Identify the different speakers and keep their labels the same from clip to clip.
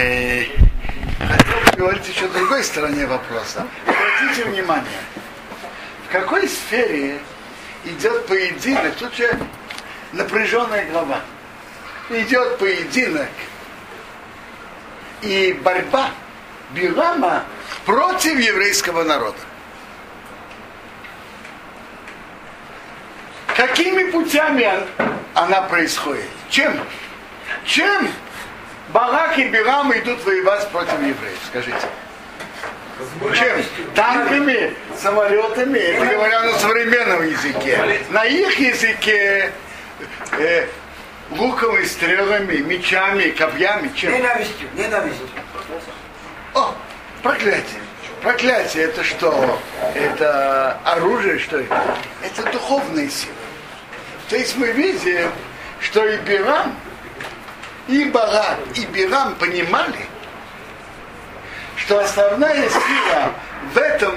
Speaker 1: Э, хотел поговорить еще о другой стороне вопроса. Обратите внимание, в какой сфере идет поединок, тут же напряженная глава. Идет поединок и борьба Билама против еврейского народа. Какими путями она происходит? Чем? Чем Балак и Билам идут воевать против евреев? Скажите. Чем? Танками, самолетами, это говоря на современном языке. На их языке э, луковыми стрелами, мечами, копьями. Чем?
Speaker 2: Ненавистью, ненавистью.
Speaker 1: О, проклятие. Проклятие это что? Это оружие, что это? Это духовная сила. То есть мы видим, что и Бирам, и Барак, и Бирам понимали, что основная сила в этом,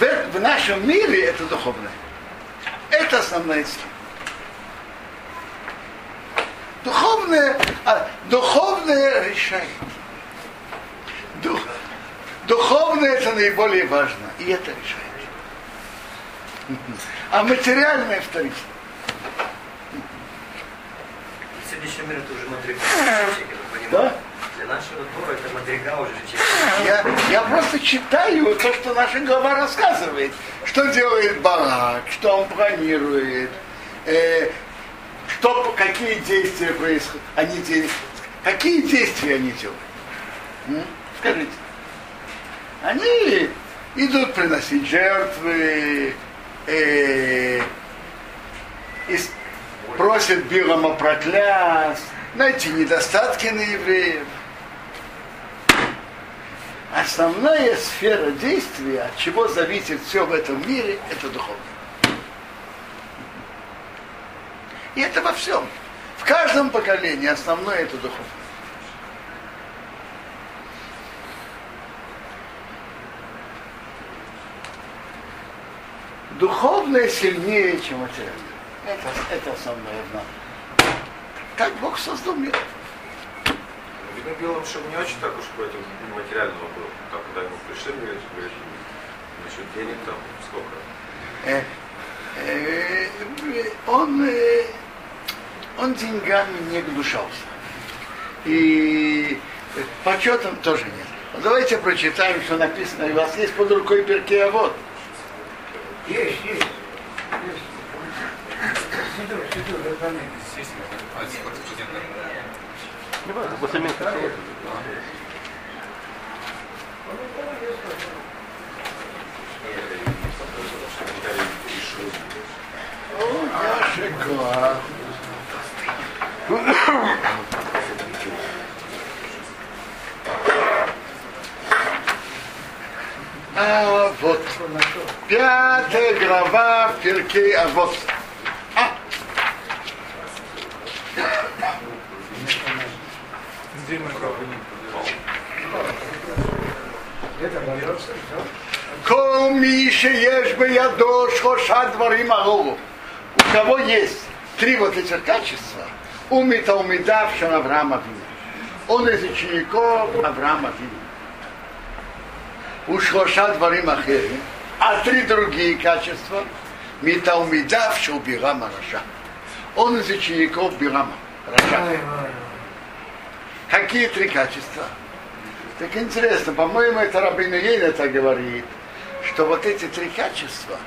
Speaker 1: в, в нашем мире это духовная. Это основная сила. Духовное, а, духовное решает. Дух, духовное это наиболее важно, и это решает. А материальное вторично.
Speaker 3: Следующий мир это уже мадрига.
Speaker 1: Да?
Speaker 3: Для нашего Тора это мадрига уже
Speaker 1: Я, я просто читаю то, что наша глава рассказывает. Что делает Барак, что он планирует, э, что, какие действия происходят, они де- какие действия они делают. М? Скажите. Они идут приносить жертвы, э, и просят Билама проклясть, найти недостатки на евреев. Основная сфера действия, от чего зависит все в этом мире, это духовное. И это во всем. В каждом поколении основное это духовное. Духовное сильнее, чем материальное. Это, это основное знание. Как Бог создал мир.
Speaker 4: Видно было, что не очень так уж против материального был. Так, когда ему пришли, говорит, насчет денег там сколько.
Speaker 1: Э, э, он, э, он деньгами не гнушался. И почетом тоже нет. Давайте прочитаем, что написано. У вас есть под рукой перки, а вот.
Speaker 2: Есть, есть. Сиду, сиду, выполняй.
Speaker 1: О, Яша класс. А вот пятая глава в перке, а вот. А, где микрофон? Кол миши я дош хоша. У кого есть три вот этих качества, умит умида в Авраама Вина. Он из учеников Авраама Вина. У шлоша дворим ахери, а три другие качества, митаумида в Шубирама Раша. Он из учеников Бирама Раша. Какие три качества? Так интересно, по-моему, это Рабин Ейна так говорит, что вот эти три качества,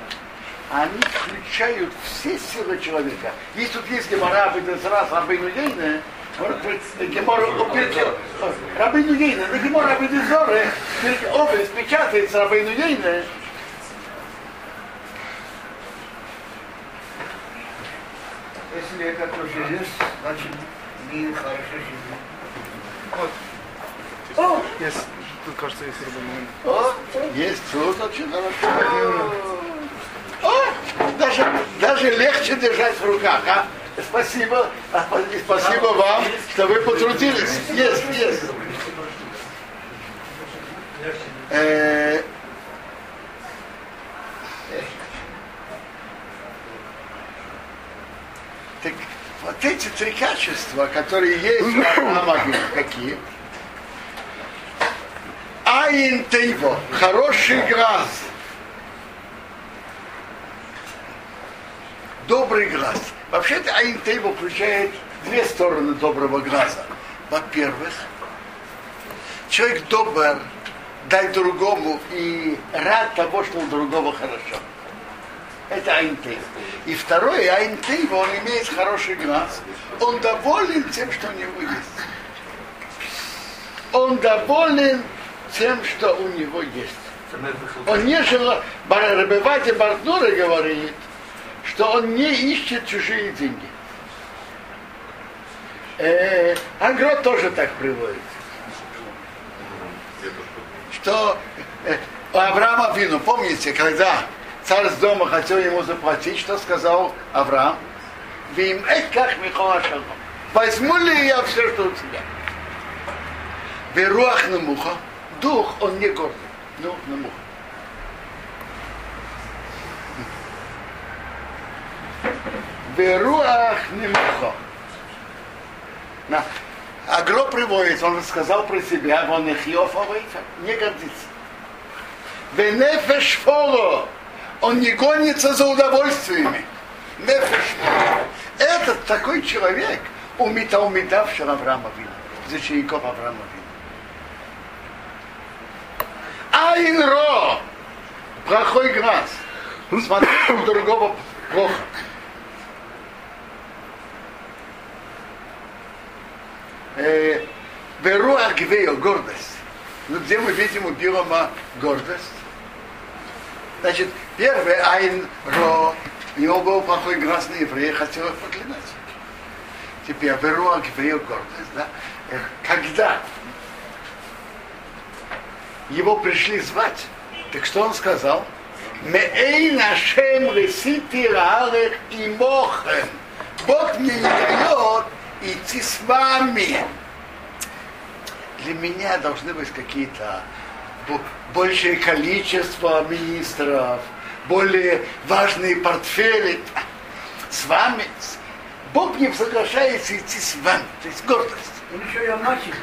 Speaker 1: они включают все силы человека. Если тут есть Гемора, раз Рабин Ейна, Гемора Рабин Ейна, на Гемора Рабин Зоре, образ печатается Рабин Ейна,
Speaker 2: Если это тоже есть, значит, мир хорошо живет.
Speaker 1: О,
Speaker 5: Есть, тут кажется, есть рыбный
Speaker 1: о, есть тут очень хорошо. О, даже, даже легче держать в руках, а? Спасибо, спасибо вам, что вы потрудились. Есть, есть. Э, Так вот эти три качества, которые есть у Авраама какие? Айн Тейво, хороший глаз. Добрый глаз. Вообще-то Айн Тейво включает две стороны доброго глаза. Во-первых, человек добр, дай другому и рад того, что у другого хорошо. Это Айнтейв. И второе, Айнтейв, он имеет хороший глаз. Он доволен тем, что у него есть. Он доволен тем, что у него есть. Он не желает, Рабевати Бардура говорит, что он не ищет чужие деньги. Э, Ангро тоже так приводит. Что э, Авраама Вину, помните, когда царь с дома хотел ему заплатить, что сказал Авраам? Вим как Михола Возьму ли я все, что у тебя? Веруах на муха. Дух, он не гордый. Дух на муха. Веруах не муха. На. Агро приводит, он сказал про себя, он их не гордится. Венефеш фоло, он не гонится за удовольствиями. Этот такой человек, умита умитавший Авраама Вина, из учеников Авраама Вина. Айн ро, плохой глаз. Смотреть у другого плохо. Беру Агвею, гордость. Ну, где мы видим у Билома гордость? Значит, первый Айн Ро, у него был плохой глаз на еврея, хотел их проклинать. Теперь Беру Агвею, гордость, да? Когда его пришли звать, так что он сказал? И мохем. Бог мне не дает идти с вами. Для меня должны быть какие-то большее количество министров, более важные портфели. С вами Бог не соглашается идти с вами. То есть гордость.
Speaker 2: Он еще и обманщик.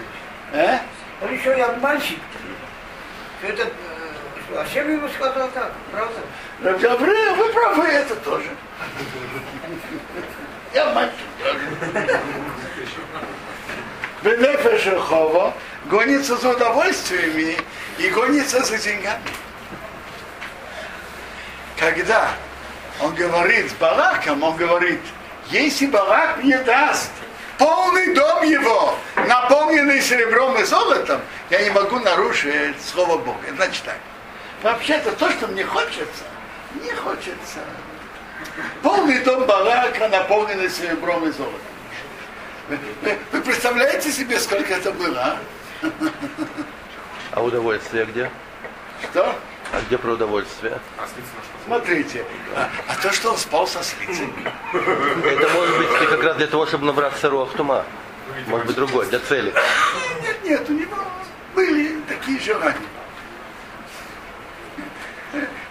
Speaker 1: А?
Speaker 2: Он еще и обманщик. Это, а чем ему сказал так, правда?
Speaker 1: Добре, вы правы, это тоже. Я мальчик. Бенефешехова гонится за удовольствиями и гонится за деньгами. Когда он говорит с Бараком, он говорит, если Барак мне даст полный дом его, наполненный серебром и золотом, я не могу нарушить слово Бога. Значит так. Вообще-то то, что мне хочется, не хочется. Полный дом Барака, наполненный серебром и золотом. Вы, вы, вы представляете себе, сколько это было, а?
Speaker 6: А удовольствие где?
Speaker 1: Что?
Speaker 6: А где про удовольствие?
Speaker 1: Смотрите, а, а то, что он спал со слицей.
Speaker 6: Это может быть как раз для того, чтобы набраться рух тума. Может быть другой, для цели.
Speaker 1: Нет, нет, у него были такие желания.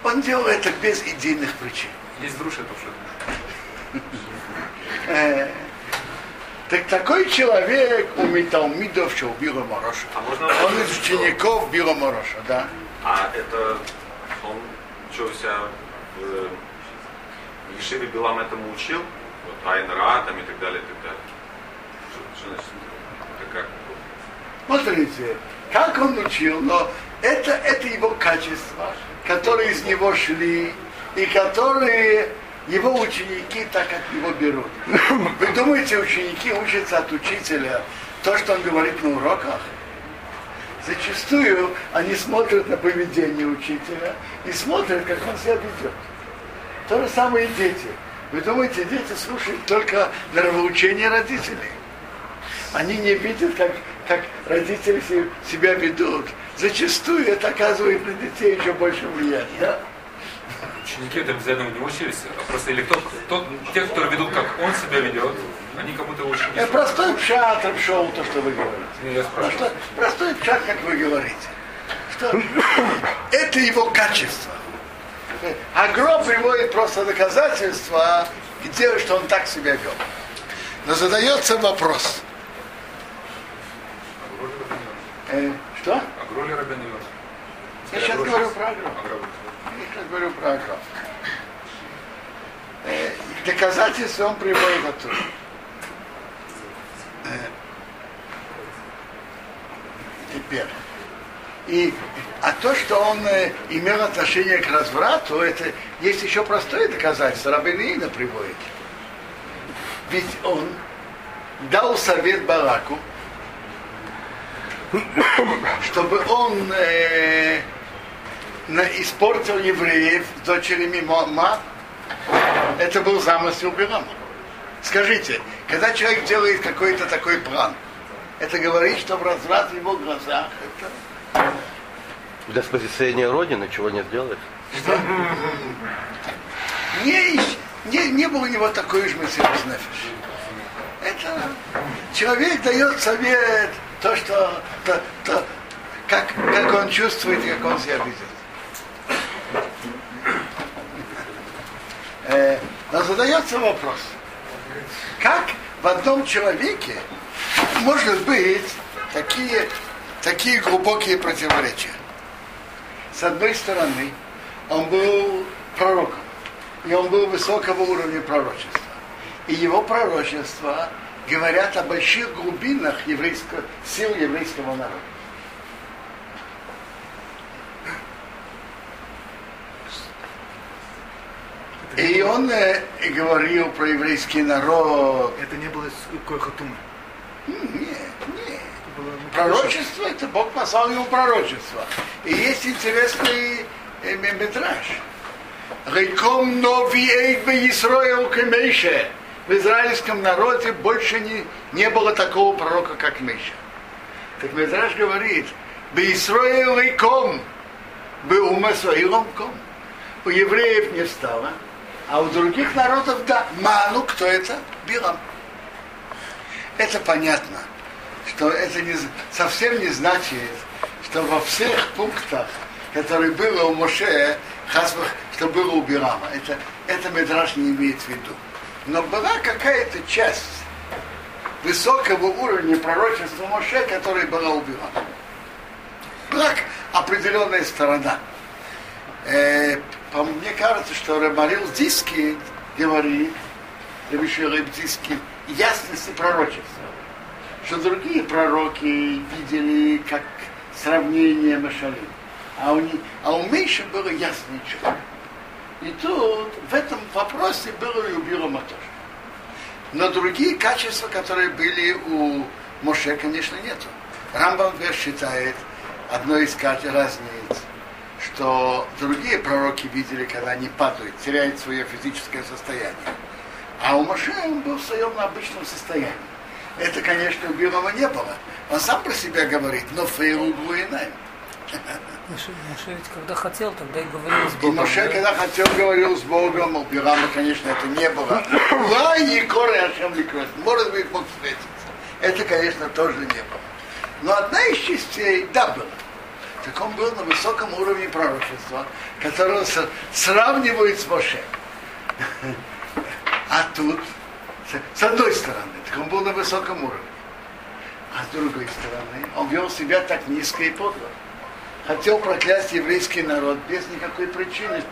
Speaker 1: Он делал это без идейных причин.
Speaker 7: Есть дружь это уже.
Speaker 1: Э, Так такой человек у Миталмидов, что убил Мороша.
Speaker 4: А можно
Speaker 1: Он из учеников Била Мороша, да.
Speaker 4: А это он что себя в Ешиве Билам этому учил? Вот Айн Ра там и так далее, и так далее. Что, что значит? Это как?
Speaker 1: Смотрите, как он учил, но это, это его качества, которые из него шли, и которые его ученики так от него берут. Вы думаете, ученики учатся от учителя то, что он говорит на уроках? Зачастую они смотрят на поведение учителя и смотрят, как он себя ведет. То же самое и дети. Вы думаете, дети слушают только нравоучения родителей? Они не видят, как, как родители се- себя ведут. Зачастую это оказывает на детей еще больше влияния.
Speaker 7: Ученики это обязательно не учились, а просто или кто, кто, те, которые ведут, как он себя ведет, они кому-то лучше не
Speaker 1: Э, Простой пшат шоу, то, что вы говорите.
Speaker 7: Не, я
Speaker 1: Простой,
Speaker 7: спрашиваю.
Speaker 1: простой пшат, как вы говорите. Что это его качество. А гроб приводит просто доказательства, где что он так себя вел. Но задается вопрос. Э, что?
Speaker 7: А Гроли Рабин.
Speaker 1: Я сейчас говорю про огром. Говорю про огром. Э, Доказательства он приводит оттуда. Э, Теперь. И, а то, что он э, имел отношение к разврату, это есть еще простое доказательство. Рабинаина приводит. Ведь он дал совет Бараку, чтобы он э, испортил евреев дочерями Мома. Это был замысел Бирама. Скажите, когда человек делает какой-то такой план, это говорит, что в разврат в его глазах это
Speaker 6: Для спасения Родины чего не сделаешь?
Speaker 1: не, ищ- не, не было у него такой же нефиш. Это человек дает совет, то, что, то, то, как, как он чувствует и как он себя видит. Э, задается вопрос, как в одном человеке может быть такие, такие глубокие противоречия? С одной стороны, он был пророком, и он был высокого уровня пророчества. И его пророчества говорят о больших глубинах еврейского, сил еврейского народа. И он говорил про еврейский народ.
Speaker 5: Это не было Койхатумы.
Speaker 1: Нет, нет. Пророчество, это Бог послал ему пророчество. И есть интересный э, метраж. Рейком нови эйбе Исроил Кемейше. В израильском народе больше не, не было такого пророка, как Миша. Так Медраж говорит, бы Исроил Рейком, бы Умасоилом ком. У евреев не стало, а у других народов да. Ману, кто это? Билам. Это понятно, что это не, совсем не значит, что во всех пунктах, которые было у Моше, хасбах, что было у Бирама. Это, это Медраж не имеет в виду. Но была какая-то часть высокого уровня пророчества Моше, которая была у Бирама. Была определенная сторона. Э, по мне кажется, что Рамарил Диски говорит, Рабишир Диски, ясности пророчества. Что другие пророки видели как сравнение Машалим. А у, не- а у Мейши было ясно четко. И тут в этом вопросе было и у Бирома тоже. Но другие качества, которые были у Моше, конечно, нету. Рамбам считает, одно из разниц, что другие пророки видели, когда они падают, теряют свое физическое состояние. А у Моше он был в своем обычном состоянии. Это, конечно, у не было. Он сам про себя говорит, но фейлу Гуинай.
Speaker 8: Моше, Моше ведь когда хотел, тогда и говорил с
Speaker 1: И
Speaker 8: Богом.
Speaker 1: Моше,
Speaker 8: да?
Speaker 1: когда хотел, говорил с Богом, у Бирама, конечно, это не было. Лай и коры Ашем. Может быть, мог встретиться. Это, конечно, тоже не было. Но одна из частей, да, была. Так он был на высоком уровне пророчества, которого сравнивают с Моше. А тут, с одной стороны, так он был на высоком уровне. А с другой стороны, он вел себя так низко и подло хотел проклясть еврейский народ без никакой причины,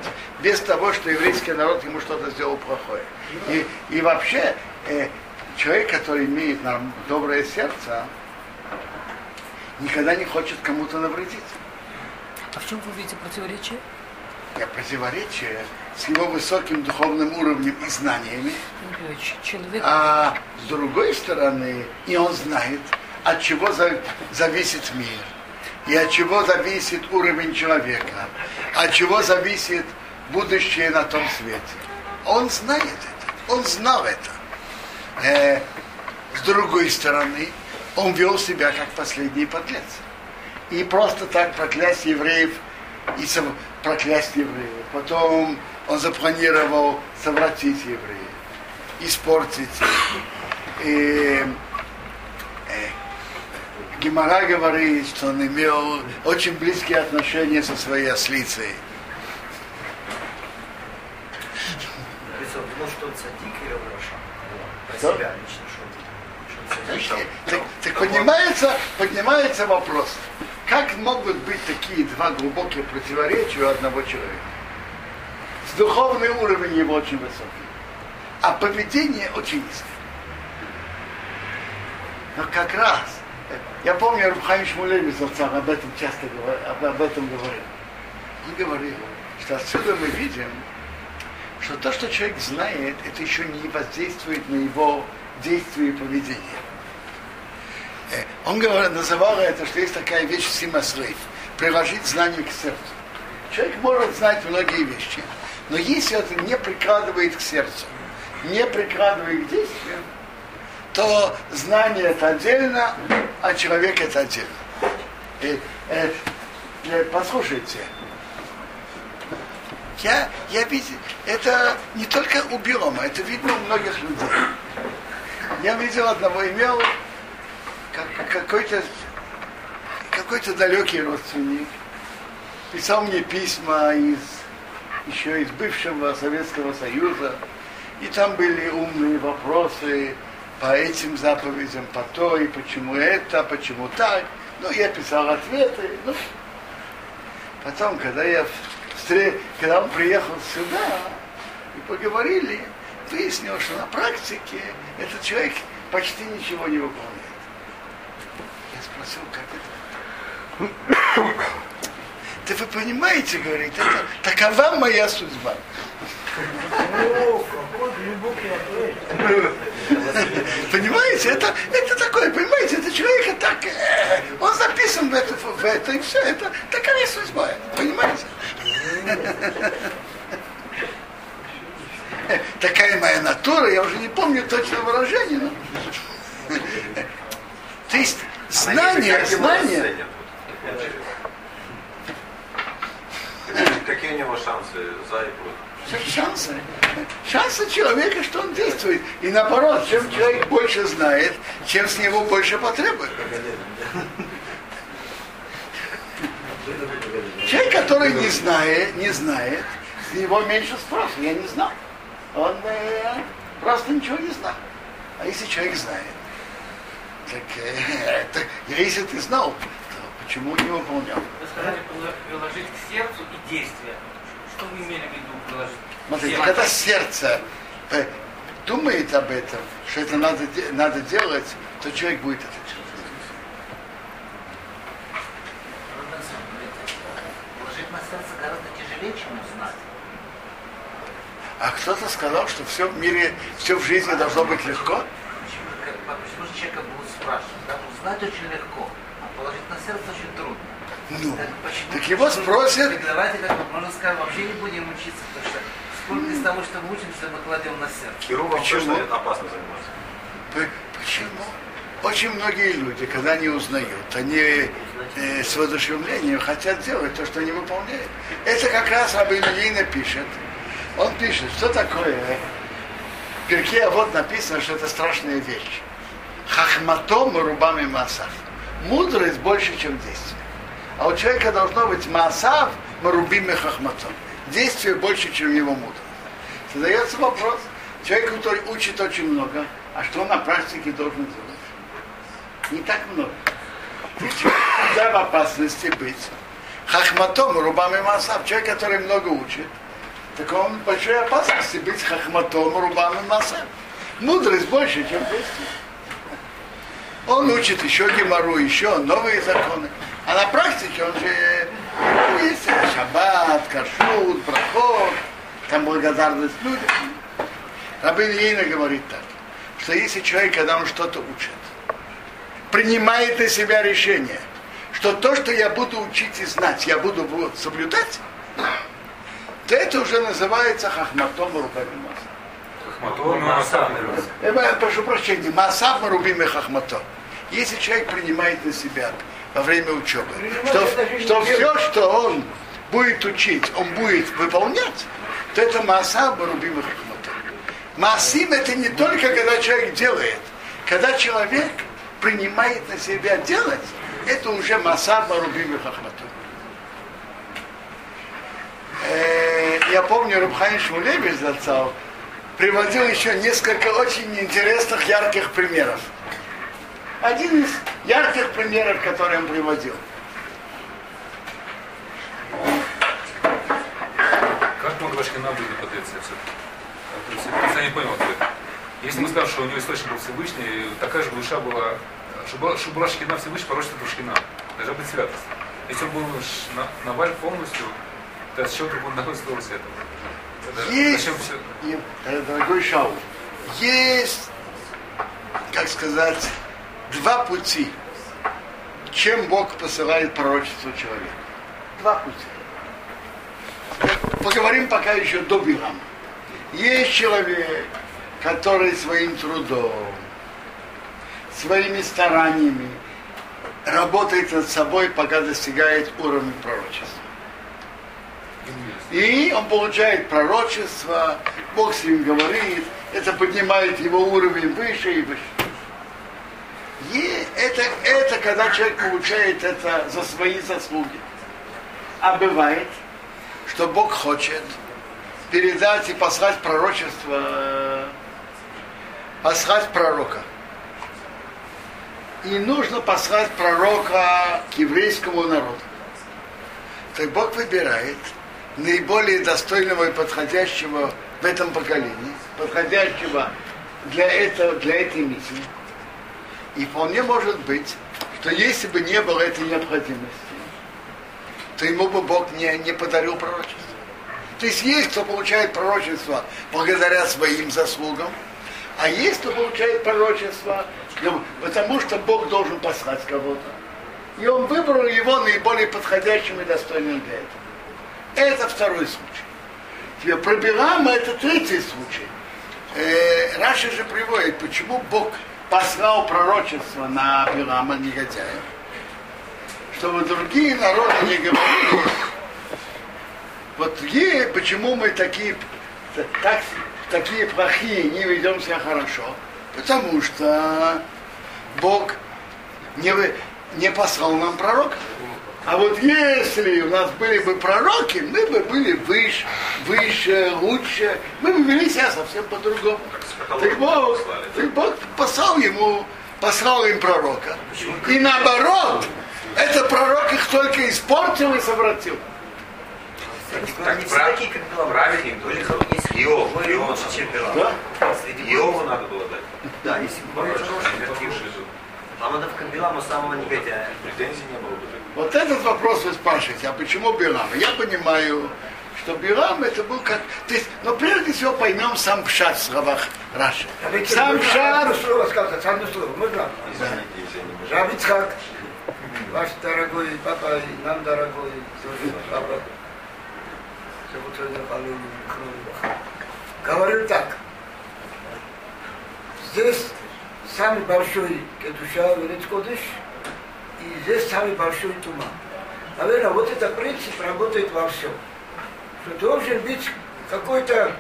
Speaker 1: без того, что еврейский народ ему что-то сделал плохое. И, и вообще, э, человек, который имеет нам доброе сердце, никогда не хочет кому-то навредить.
Speaker 8: А в чем вы видите противоречие?
Speaker 1: Я противоречие с его высоким духовным уровнем и знаниями,
Speaker 8: Человек,
Speaker 1: а с другой стороны, и он знает, от чего за- зависит мир, и от чего зависит уровень человека, от чего зависит будущее на том свете. Он знает это, он знал это. Э, с другой стороны, он вел себя как последний подлец. И просто так проклясть евреев и сов- проклясть евреев. Потом он запланировал совратить евреев, испортить их. И, э, Гимара говорит, что он имел очень близкие отношения со своей ослицей.
Speaker 3: Он думал, что он садик или? Про
Speaker 1: Что?
Speaker 3: себя лично, что он.
Speaker 1: Так, так- поднимается, поднимается вопрос, Как могут быть такие два глубокие противоречия у одного человека? С духовный уровень его очень высокий, а поведение очень низкое. Но как раз, э, я помню, Рубхайм Шмулевич об этом часто говорил, об, об этом говорил. Он говорил, что отсюда мы видим, что то, что человек знает, это еще не воздействует на его действие и поведение. Э, он говорил, называл это, что есть такая вещь симаслейв, приложить знание к сердцу. Человек может знать многие вещи, но если это не прикладывает к сердцу, не прикладывает к действию, то знание это отдельно, а человек это отдельно. И, э, э, послушайте, я, я видел, это не только у Биома, это видно у многих людей. Я видел одного, имел как, какой-то какой-то далекий родственник, писал мне письма из еще из бывшего Советского Союза, и там были умные вопросы по этим заповедям, по то, и почему это, почему так. Ну, я писал ответы. Ну. Потом, когда я встр... когда он приехал сюда и поговорили, выяснил, что на практике этот человек почти ничего не выполняет. Спросил, как это? Да вы понимаете, говорит, это такова моя судьба. Понимаете, это, это такое, понимаете, это человек так, э, он записан в это, в это, и все, это такая судьба, понимаете? Такая моя натура, я уже не помню точно выражение, но... То есть знание, знание...
Speaker 4: Какие у него шансы за и против?
Speaker 1: Шансы. Шансы человека, что он действует. И наоборот, чем человек больше знает, чем с него больше потребует. Человек, который не знает, не знает, с него меньше спроса. Я не знаю. Он э, просто ничего не знает. А если человек знает, так э, это, если ты знал, то почему не выполнял?
Speaker 9: Вы сказали приложить к сердцу и действия. Что вы имели в виду приложить?
Speaker 1: Смотрите, когда сердце э, думает об этом, что это надо, надо делать, то человек будет это делать.
Speaker 10: Положить на сердце гораздо тяжелее, чем узнать.
Speaker 1: А кто-то сказал, что все в мире, все в жизни должно быть легко.
Speaker 10: Почему, почему же человека будут спрашивать? Да? Узнать очень легко, а положить на сердце очень трудно.
Speaker 1: Ну,
Speaker 10: Так, почему?
Speaker 1: так его спросят,
Speaker 10: Так давайте как бы, можно сказать, вообще не будем учиться, потому что сколько из того, что мы учимся, мы кладем на сердце.
Speaker 4: Хирургом
Speaker 1: Почему?
Speaker 4: точно опасно заниматься.
Speaker 1: Почему? Очень многие люди, когда они узнают, они э, с воодушевлением хотят делать то, что они выполняют. Это как раз Рабин Ильина пишет. Он пишет, что такое. В перке вот написано, что это страшная вещь. Хахматом рубами масав. Мудрость больше, чем действие. А у человека должно быть масав марубими хахматом. Действие больше, чем его мудрость. Задается вопрос. Человек, который учит очень много, а что он на практике должен делать? Не так много. Человек всегда в опасности быть. Хахматом, рубами масав. Человек, который много учит, так он в большой опасности быть хахматом, рубами масав. Мудрость больше, чем действие. Он учит еще гемору, еще новые законы. А на практике он же ну, есть шаббат, кашут, проход, там благодарность людям. Рабин Ейна говорит так, что если человек, когда он что-то учит, принимает на себя решение, что то, что я буду учить и знать, я буду соблюдать, то это уже называется хахматом руками Я прошу прощения, масав марубим хахмато. Если человек принимает на себя во время учебы, что, что все, что он будет учить, он будет выполнять, то это масав марубим хахмато. Масим это не только когда человек делает, когда человек принимает на себя делать, это уже масав марубим хахмато. Э, Я помню, Рабхайн Шмулевич зацал, приводил еще несколько очень интересных, ярких примеров. Один из ярких примеров, который он приводил.
Speaker 7: Как мы вашей набрали подается все-таки? Я не понял ответ. Если мы скажем, что у него источник был Всевышний, такая же душа была, что была Шкина Всевышний, порочная Душкина. Должна быть святость. Если он был Наваль полностью, то с чего другого находится этого?
Speaker 1: Есть, и, э, дорогой Шаул, есть, как сказать, два пути, чем Бог посылает пророчество человеку. Два пути. Поговорим пока еще до Билама. Есть человек, который своим трудом, своими стараниями работает над собой, пока достигает уровня пророчества. И он получает пророчество, Бог с ним говорит, это поднимает его уровень выше и выше. И это, это когда человек получает это за свои заслуги. А бывает, что Бог хочет передать и послать пророчество, послать пророка. И нужно послать пророка к еврейскому народу. Так Бог выбирает наиболее достойного и подходящего в этом поколении, подходящего для, этого, для этой миссии. И вполне может быть, что если бы не было этой необходимости, то ему бы Бог не, не подарил пророчество. То есть есть, кто получает пророчество благодаря своим заслугам, а есть, кто получает пророчество, ну, потому что Бог должен послать кого-то. И он выбрал его наиболее подходящим и достойным для этого. Это второй случай. Теперь про Билама это третий случай. Э, Раша же приводит, почему Бог послал пророчество на Билама, негодяя, чтобы другие народы не говорили, вот другие, почему мы такие, так, такие плохие, не ведем себя хорошо, потому что Бог не, не послал нам пророка. А вот если у нас были бы пророки, мы бы были выше, выше, лучше, мы бы вели себя совсем по-другому. Так Бог, так Бог послал ему, послал им пророка. И наоборот, этот пророк их только испортил и совратил.
Speaker 3: Так, не все такие, как Были
Speaker 4: тоже.
Speaker 3: хоро- есть
Speaker 4: Иов,
Speaker 3: были
Speaker 4: Иов.
Speaker 3: лучше, чем Билам.
Speaker 1: Да?
Speaker 3: Среди
Speaker 4: Иову
Speaker 3: прочего.
Speaker 4: надо было дать.
Speaker 3: Да, если же. А надо в Билама самого негодяя.
Speaker 4: Претензий не было бы.
Speaker 1: Вот этот вопрос вы спрашиваете, а почему Билам? Я понимаю, что Билам это был как... То есть, но прежде всего поймем сам пшат в словах Раши. Сам
Speaker 2: Одно
Speaker 1: пшат...
Speaker 2: слово сказать, одно слово. Можно?
Speaker 4: Извините, если я не мешаю.
Speaker 2: Раб Ицхак, ваш дорогой папа и нам дорогой тоже папа, зовут Халиль Кровах, говорил так. Здесь самый большой Кедуша Верец Кодыш, и здесь самый большой тума. Наверное, вот этот принцип работает во всем. Что должен быть какой-то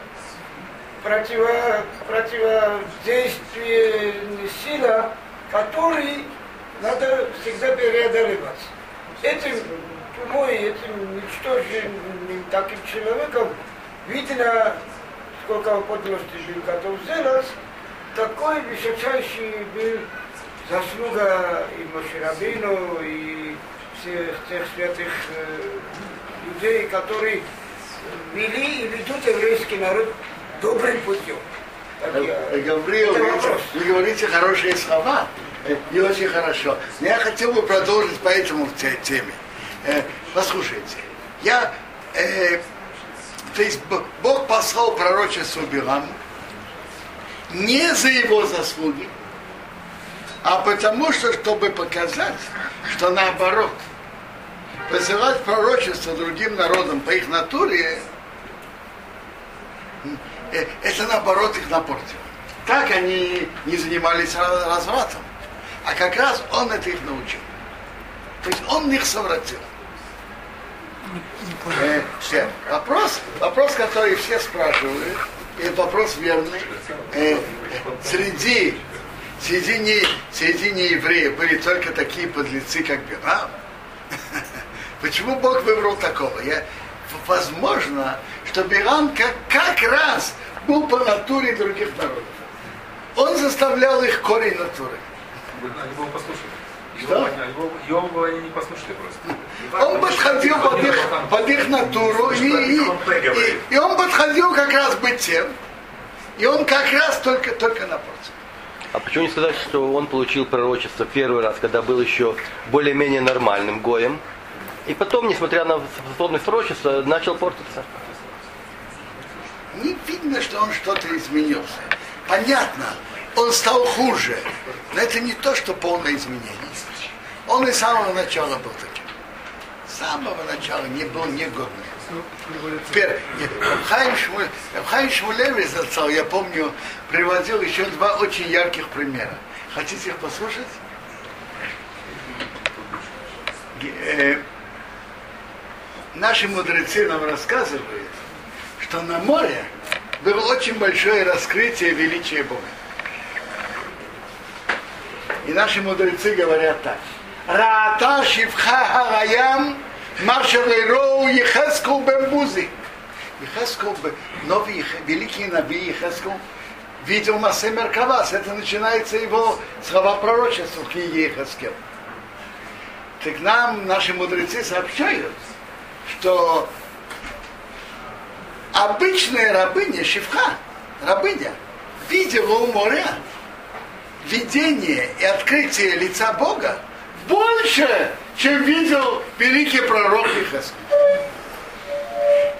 Speaker 2: противо, противодействие сила, который надо всегда преодолевать. Этим тумой, этим ничтожным таким человеком видно, сколько он подлости был готов сделать, такой высочайший был заслуга и Мошерабину, и всех тех святых э, людей, которые вели и ведут еврейский народ добрым путем. Так я-
Speaker 1: Э, Гавриил, вы, говорите хорошие слова, э, и очень хорошо. Но я хотел бы продолжить по этому те- теме. Э, Послушайте, я, э, то есть Бог послал пророчество Биламу не за его заслуги, а потому что, чтобы показать, что наоборот, посылать пророчество другим народам по их натуре, э, это наоборот их напортило. Так они не занимались развратом. А как раз он это их научил. То есть он их совратил. Э, все. Вопрос, вопрос, который все спрашивают, и вопрос верный. Э, э, среди, среди, не, среди неевреев были только такие подлецы, как Билам. Почему Бог выбрал такого? Я, возможно, что Билам как, как раз был по натуре других народов. Он заставлял их корень натуры.
Speaker 7: Они его послушали. Его, его, его они не послушали просто.
Speaker 1: Он подходил под их, под их натуру, и, и, и, и он подходил как раз быть тем, и он как раз только, только напротив.
Speaker 6: А почему не сказать, что он получил пророчество первый раз, когда был еще более-менее нормальным гоем, и потом, несмотря на способность пророчества, начал портиться?
Speaker 1: Не видно, что он что-то изменился. Понятно, он стал хуже, но это не то, что полное изменение. Он и с самого начала был таким. С самого начала не был негодным. Хайм Шмулевич зацал, я помню, приводил еще два очень ярких примера. Хотите их послушать? Э, Наши мудрецы нам рассказывают, что на море было очень большое раскрытие величия Бога. И наши мудрецы говорят так. Раата шивха хараям маршалейроу ехескул бембузи. Ехескул, новый великий наби Ехескул видел Масе Меркавас. Это начинается его слова пророчества в книге Ехескел. Так нам наши мудрецы сообщают, что обычная рабыня, шифха, рабыня, видела у моря видение и открытие лица Бога больше, чем видел великий пророк Михаил.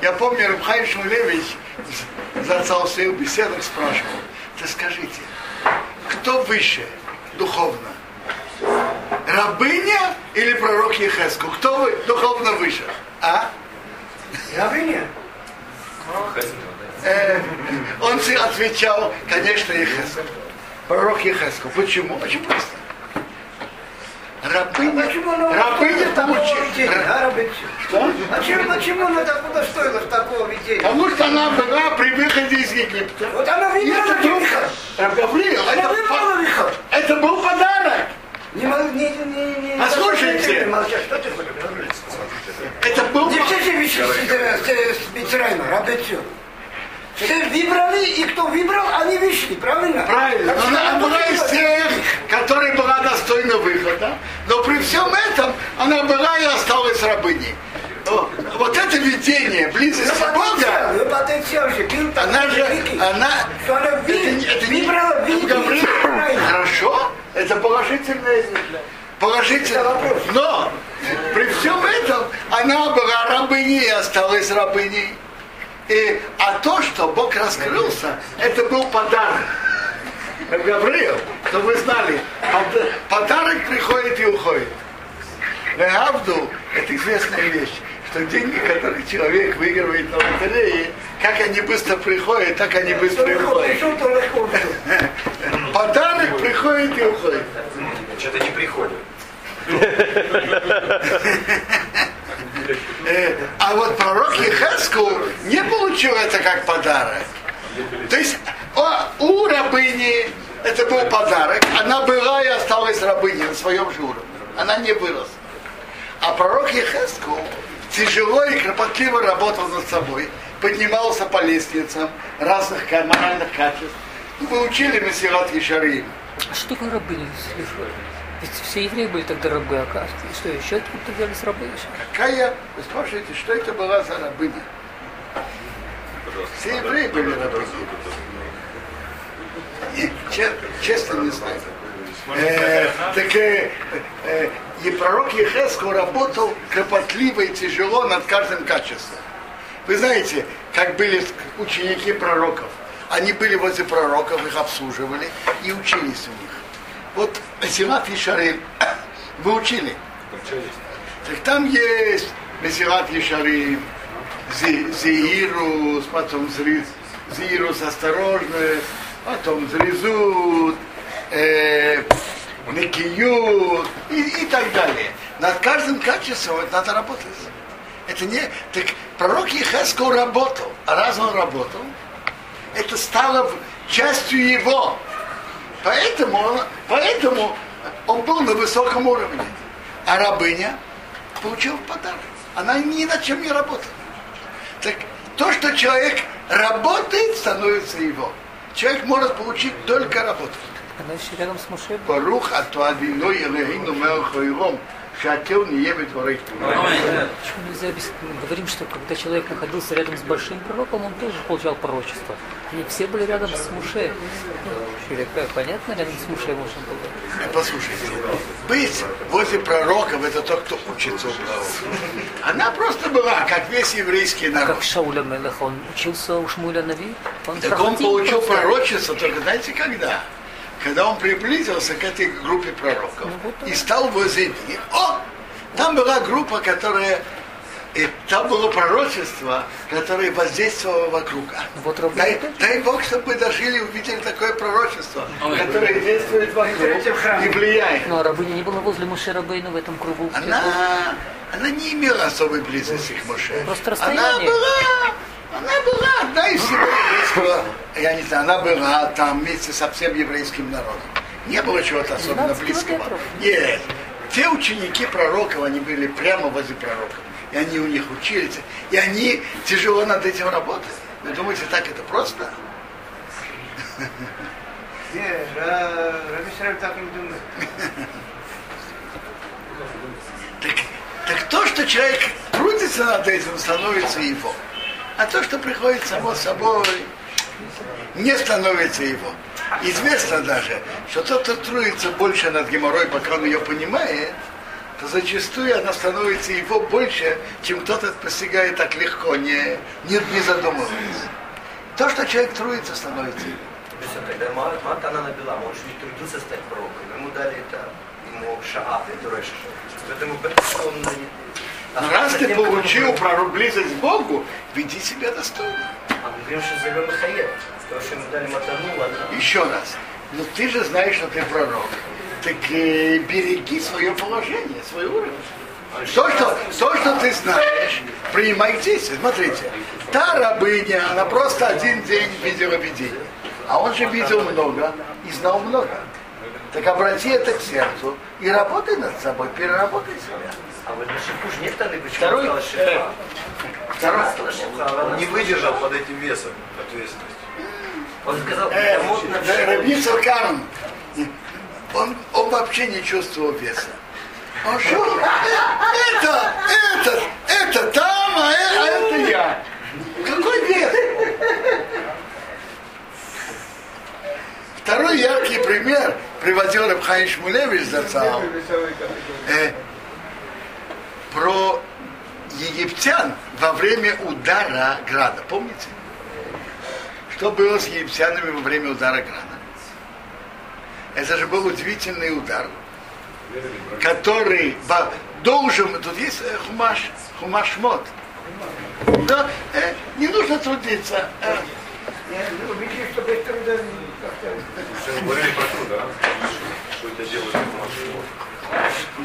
Speaker 1: Я помню, Рабхай Шмулевич за в своих беседах спрашивал, ты скажите, кто выше духовно? Рабыня или пророк Ехеску? Кто вы духовно выше? А?
Speaker 2: Рабыня?
Speaker 1: Э, он отвечал, конечно, Ехеску. Пророк Ехеску. Почему? Очень просто. Рабыня, рабыня
Speaker 2: а, рабыня?
Speaker 1: Что?
Speaker 2: А чем, почему она так удостоилась такого видения?
Speaker 1: Потому что она была при выходе из Египта.
Speaker 2: Вот она выбрала
Speaker 1: Гавриил,
Speaker 2: Она выбрала выход.
Speaker 1: это был подарок.
Speaker 2: Не, не, не, не,
Speaker 1: Послушайте.
Speaker 2: что ты хочешь?
Speaker 1: Это был
Speaker 2: Не все же вещи с, выбрали, и кто выбрал, они вышли, правильно?
Speaker 1: Правильно.
Speaker 2: Так
Speaker 1: Но
Speaker 2: что
Speaker 1: она
Speaker 2: она
Speaker 1: была из тех, которая была достойна выхода. Но при всем этом она была и осталась рабыней. О, Вот это видение, близость Бога,
Speaker 2: потенциал же
Speaker 1: она же,
Speaker 2: великий,
Speaker 1: она,
Speaker 2: что она
Speaker 1: это, это не
Speaker 2: выбрала Израиль.
Speaker 1: Хорошо, это положительное, положительное.
Speaker 2: Это вопрос.
Speaker 1: Но при всем этом она была рабыней и осталась рабыней. И, а то, что Бог раскрылся, это был подарок. Гавриил, что вы знали, под- подарок приходит и уходит. Леавду – это известная вещь, что деньги, которые человек выигрывает на лотерее, как они быстро приходят, так они быстро и уходят.
Speaker 2: то.
Speaker 1: Подарок приходит и уходит.
Speaker 3: Что-то не приходит.
Speaker 1: А вот пророк Ехеску не получил это как подарок. То есть у рабыни это был подарок. Она была и осталась рабыней на своем же уровне. Она не выросла. А пророк Ехеску тяжело и кропотливо работал над собой, поднимался по лестницам разных моральных качеств. Мы учили Мессират Ешарим.
Speaker 8: А что такое рабыня? Ведь все евреи были тогда рабы, оказывается. И что, еще откуда взялись рабы еще?
Speaker 1: Какая, вы спрашиваете, что это была за рабыня? Все евреи были рабыни. И, че- честно не знаю. Э, так э, э, и пророк Ехеску работал кропотливо и тяжело над каждым качеством. Вы знаете, как были ученики пророков. Они были возле пророков, их обслуживали и учились у них. Вот Силат и Шарим вы учили. Так там есть Месилат Ешарим, Зиирус, потом Зри- Зиирус осторожность, потом Зризут, э, Некиют и, и так далее. Над каждым качеством это надо работать. Это не... Так пророк Ехесков работал, а раз он работал, это стало частью его. Поэтому он, поэтому он был на высоком уровне. А рабыня получила подарок. Она ни на чем не работала. Так то, что человек работает, становится его. Человек может получить только работу.
Speaker 8: Она еще рядом с Мушей.
Speaker 1: Порух а от Адвину Елегину Мелхоилом шатил не ебет творить.
Speaker 8: Почему нельзя говорим, что когда человек находился рядом с большим пророком, он тоже получал пророчество. Они все были рядом с Муше. Человека, понятно, рядом с Муше можно было.
Speaker 1: Э, послушайте, быть возле пророков это тот, кто учится у пророка. Она просто была, как весь еврейский а народ.
Speaker 8: Как Шауля Мелеха, он учился у Шмуля Нави. Он
Speaker 1: так он получил пророчество, только знаете когда? Когда он приблизился к этой группе пророков
Speaker 8: Ну, вот
Speaker 1: и стал возле них. О! Там была группа, которая и там было пророчество, которое воздействовало вокруг.
Speaker 8: Вот Рабби
Speaker 1: Дай, дай Бог, чтобы мы дожили и увидели такое пророчество, которое действует вокруг и влияет.
Speaker 8: Ну, а рабыня не была возле Муше Рабейна в этом кругу.
Speaker 1: Она, она не имела особой близости к Моше.
Speaker 8: Просто
Speaker 1: Она
Speaker 8: расстояние.
Speaker 1: была, она была одна из всего еврейского, я не знаю, она была там вместе со всем еврейским народом. Не было чего-то особенно
Speaker 8: 12
Speaker 1: близкого. Нет. Те ученики пророков, они были прямо возле пророков. И они у них учились. И они тяжело над этим работали. Вы думаете, так это просто?
Speaker 2: Исраиль так не думает.
Speaker 1: Так, так то, что человек трудится над этим, становится его. А то, что приходит само собой, не становится его. Известно даже, что тот, кто трудится больше над геморрой, пока он ее понимает, то зачастую она становится его больше, чем кто-то постигает так легко, не, не, не задумываясь. То, что человек трудится, становится его.
Speaker 3: То есть тогда Ма- Матана набила, он же не стать пророком. Ему дали это, ему шаат, это. Поэтому он
Speaker 1: раз ты получил про близость к Богу, веди себя достойно.
Speaker 3: А мы говорим, что зовем Михаил. Потому что ему дали Матану.
Speaker 1: Еще раз. Ну ты же знаешь, что ты пророк. Так э, береги свое положение, свой уровень. То что, то, что ты знаешь, принимай. Смотрите, та рабыня, она просто один день видела видение. А он же видел много и знал много. Так обрати это к сердцу и работай над собой, переработай себя.
Speaker 3: А вот на шипу же нет Таны, почему
Speaker 1: Второй,
Speaker 3: он сказал
Speaker 1: э,
Speaker 3: шипа?
Speaker 1: Второй,
Speaker 3: сказала шипа, она
Speaker 4: Не
Speaker 3: сказала-
Speaker 4: выдержал под этим весом ответственности.
Speaker 3: Он сказал,
Speaker 1: э,
Speaker 3: это модно.
Speaker 1: Раби он, он вообще не чувствовал веса. Он что? Это, это, это там, а это, а это я. Какой вес? Второй яркий пример приводил Рабхай Шмулевич Зацал э, про египтян во время удара града. Помните? Что было с египтянами во время удара града? Это же был удивительный удар, который должен, тут есть э, хумаш, хумаш мод. Да, э, не нужно трудиться. э,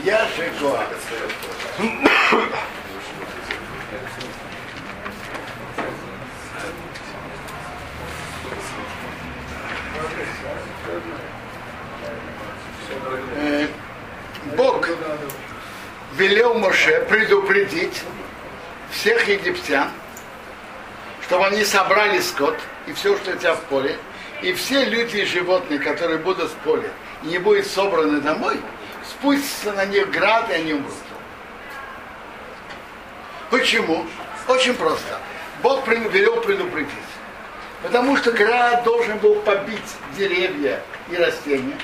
Speaker 2: я
Speaker 1: Гоа. Э, Бог велел Моше предупредить всех египтян, чтобы они собрали скот и все, что у тебя в поле, и все люди и животные, которые будут в поле, не будут собраны домой, спустится на них град, и они умрут. Почему? Очень просто. Бог велел предупредить. Потому что град должен был побить деревья и растения,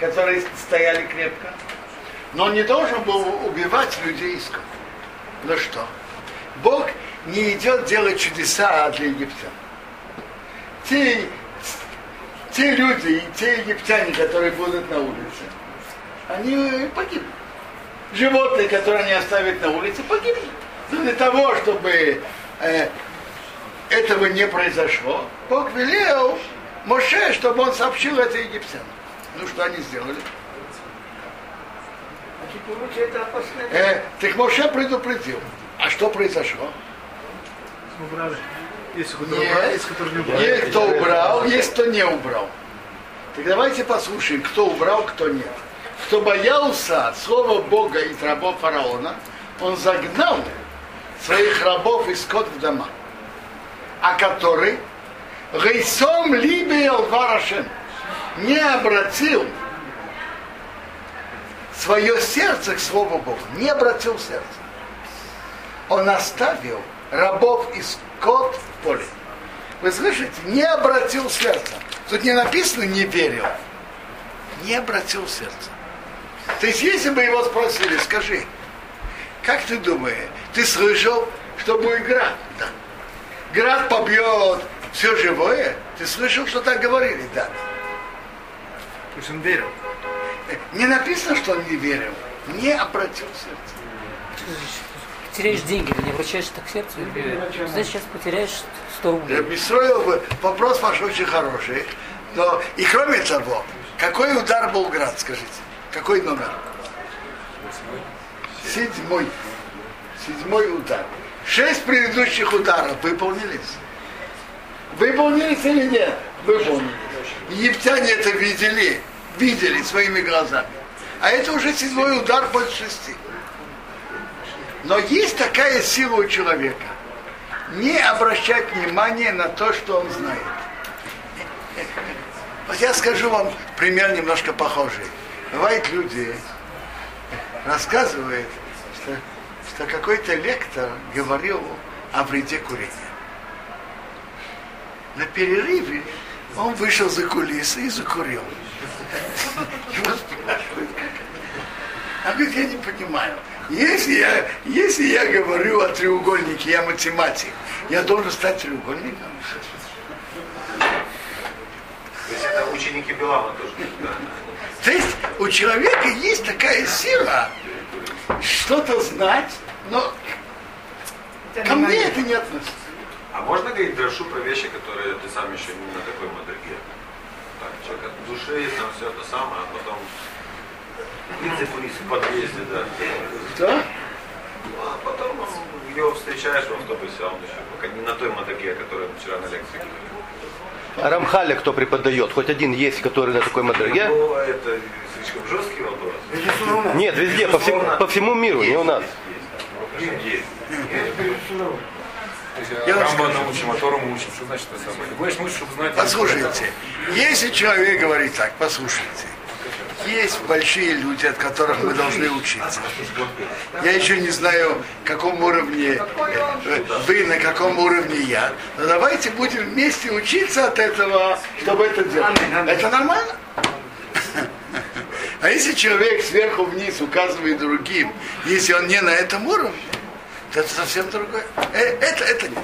Speaker 1: которые стояли крепко. Но он не должен был убивать людей и скот. Ну что? Бог не идет делать чудеса для египтян. Те, те люди и те египтяне, которые будут на улице, они погибнут. Животные, которые они оставят на улице, погибнут. Но для того, чтобы э, этого не произошло, Бог велел Моше, чтобы он сообщил это египтянам. Ну что они сделали? Э, так Моше предупредил. А что произошло?
Speaker 5: Убрали. Есть кто
Speaker 1: Нет.
Speaker 5: убрал, есть кто не убрал.
Speaker 1: Есть кто убрал, есть кто не убрал. Так давайте послушаем, кто убрал, кто нет. Кто боялся слова Бога и рабов фараона, он загнал своих рабов и скот в дома. А который Рейсом либел варашем. не обратил свое сердце к Слову Богу, не обратил сердце. Он оставил рабов и скот в поле. Вы слышите? Не обратил сердце. Тут не написано не верил. Не обратил сердце. То есть, если бы его спросили, скажи, как ты думаешь, ты слышал, что будет град? Да. Град побьет все живое? Ты слышал, что так говорили? Да.
Speaker 2: То есть он верил.
Speaker 1: Не написано, что он не верил. Не обратил сердце.
Speaker 8: Теряешь деньги, ты не обращаешься так к сердцу. и, Знаешь, сейчас потеряешь 100 рублей.
Speaker 1: Бестроил бы, вопрос ваш очень хороший. Но и кроме того, какой удар был град, скажите? Какой номер? Седьмой. Седьмой удар. Шесть предыдущих ударов выполнились. Выполнились или нет? Выполнились. Египтяне это видели, видели своими глазами. А это уже седьмой удар после шести. Но есть такая сила у человека. Не обращать внимания на то, что он знает. Вот я скажу вам пример немножко похожий. Бывает люди рассказывают, что, что какой-то лектор говорил о вреде курения. На перерыве он вышел за кулисы и закурил. Его спрашивают? А говорит, я не понимаю. Если я, если я говорю о треугольнике, я математик, я должен стать треугольником.
Speaker 4: То есть это ученики Белама тоже?
Speaker 1: То есть у человека есть такая сила что-то знать, но ко мне это не относится.
Speaker 4: А можно говорить дрошу про вещи, которые ты сам еще не на такой моделье? Так, человек от души, там все это самое, а потом в подъезде, да.
Speaker 1: Да?
Speaker 4: Ну, а потом его встречаешь в автобусе, а он еще пока не на той моделье, которую он вчера на лекции говорил.
Speaker 6: А Рамхаля кто преподает? Хоть один есть, который на такой моделье?
Speaker 4: Ну, это слишком жесткий вопрос.
Speaker 6: Нет, везде, по всему, по всему миру, не у нас.
Speaker 4: Есть, есть.
Speaker 7: Есть
Speaker 1: Я вам
Speaker 7: Рамба научим, а Тору мы учим. Что значит это самое? Учишь, чтобы знать.
Speaker 1: Послушайте, если человек говорит так, послушайте, есть большие люди, от которых мы должны учиться. Я еще не знаю, в каком уровне вы, на каком уровне я. Но давайте будем вместе учиться от этого, чтобы это делать. Это нормально? А если человек сверху вниз указывает другим, если он не на этом уровне, то это совсем другое. Э, Это, это нет.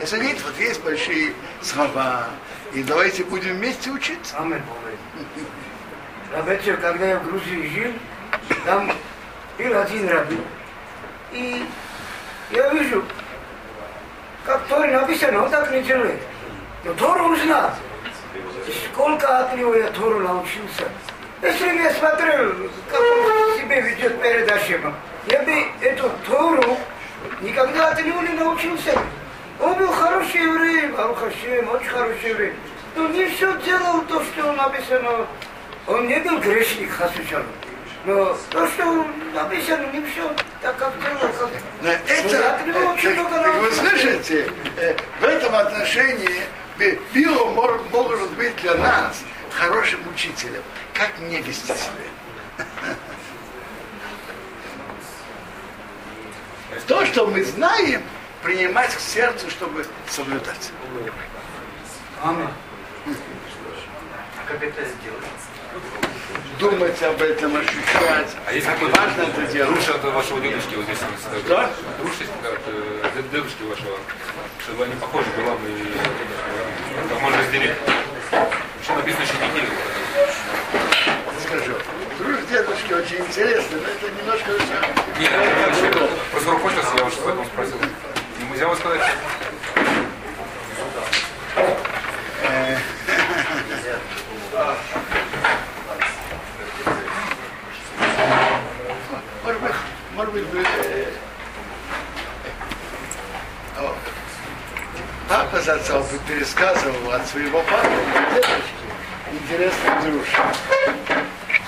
Speaker 1: Если говорит, вот есть большие слова, и давайте будем вместе учиться.
Speaker 2: Рабечев, когда я в Грузии жил, там был один рабин. И я вижу, как Торе написано, он так не делает. Но Тору он знал. И сколько от него я Тору научился. Если бы я смотрел, как он себя ведет перед Ашемом, я бы эту Тору никогда от него не научился. Он был хороший еврей, Барух Ашем, очень хороший еврей. Но не все делал то, что написано. Он не был грешник, Хасучан. Но то, что написано, не все так, как делал. Как...
Speaker 1: Но это,
Speaker 2: очень
Speaker 1: так-
Speaker 2: много
Speaker 1: так вы слышите, э, в этом отношении Би- Билл мор- может быть для нас хорошим учителем. Как мне вести себя? То, что мы знаем, принимать к сердцу, чтобы соблюдать.
Speaker 2: Амин.
Speaker 10: А как это сделать?
Speaker 1: Думать об этом, ощущать.
Speaker 7: А есть
Speaker 1: как
Speaker 7: какой-то
Speaker 1: важно это делать.
Speaker 7: Друж от вашего дедушки вот здесь.
Speaker 1: Да?
Speaker 7: Есть от э, дед- дедушки вашего. Чтобы они похожи Белам и как можно разделить. Что написано еще не делал.
Speaker 1: Скажу. Друж дедушки очень интересно, но это немножко...
Speaker 7: Нет, это вообще, просто рукопись, я вот поэтому спросил. Не нельзя вот сказать,
Speaker 1: Может быть, может быть, э, о, папа с отцом бы пересказывал от своего папы дедушки интересный друж.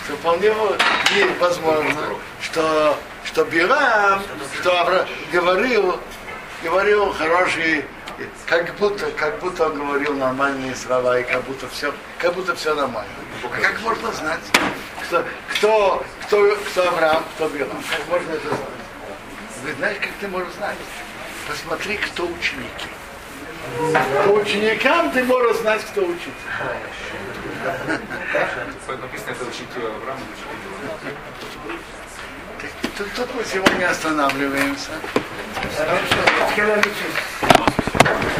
Speaker 1: Что вполне возможно, что, что Билам, что Авра- говорил, говорил хорошие как будто, как будто он говорил нормальные слова, и как будто все, как будто все нормально. А как можно знать, кто, кто, кто, кто Авраам, кто Билам? Как можно это знать? Вы знаете, как ты можешь знать? Посмотри, кто ученики. По ученикам ты можешь знать, кто учитель.
Speaker 7: Написано, это учитель Авраама, учитель
Speaker 1: Тут, тут мы сегодня останавливаемся.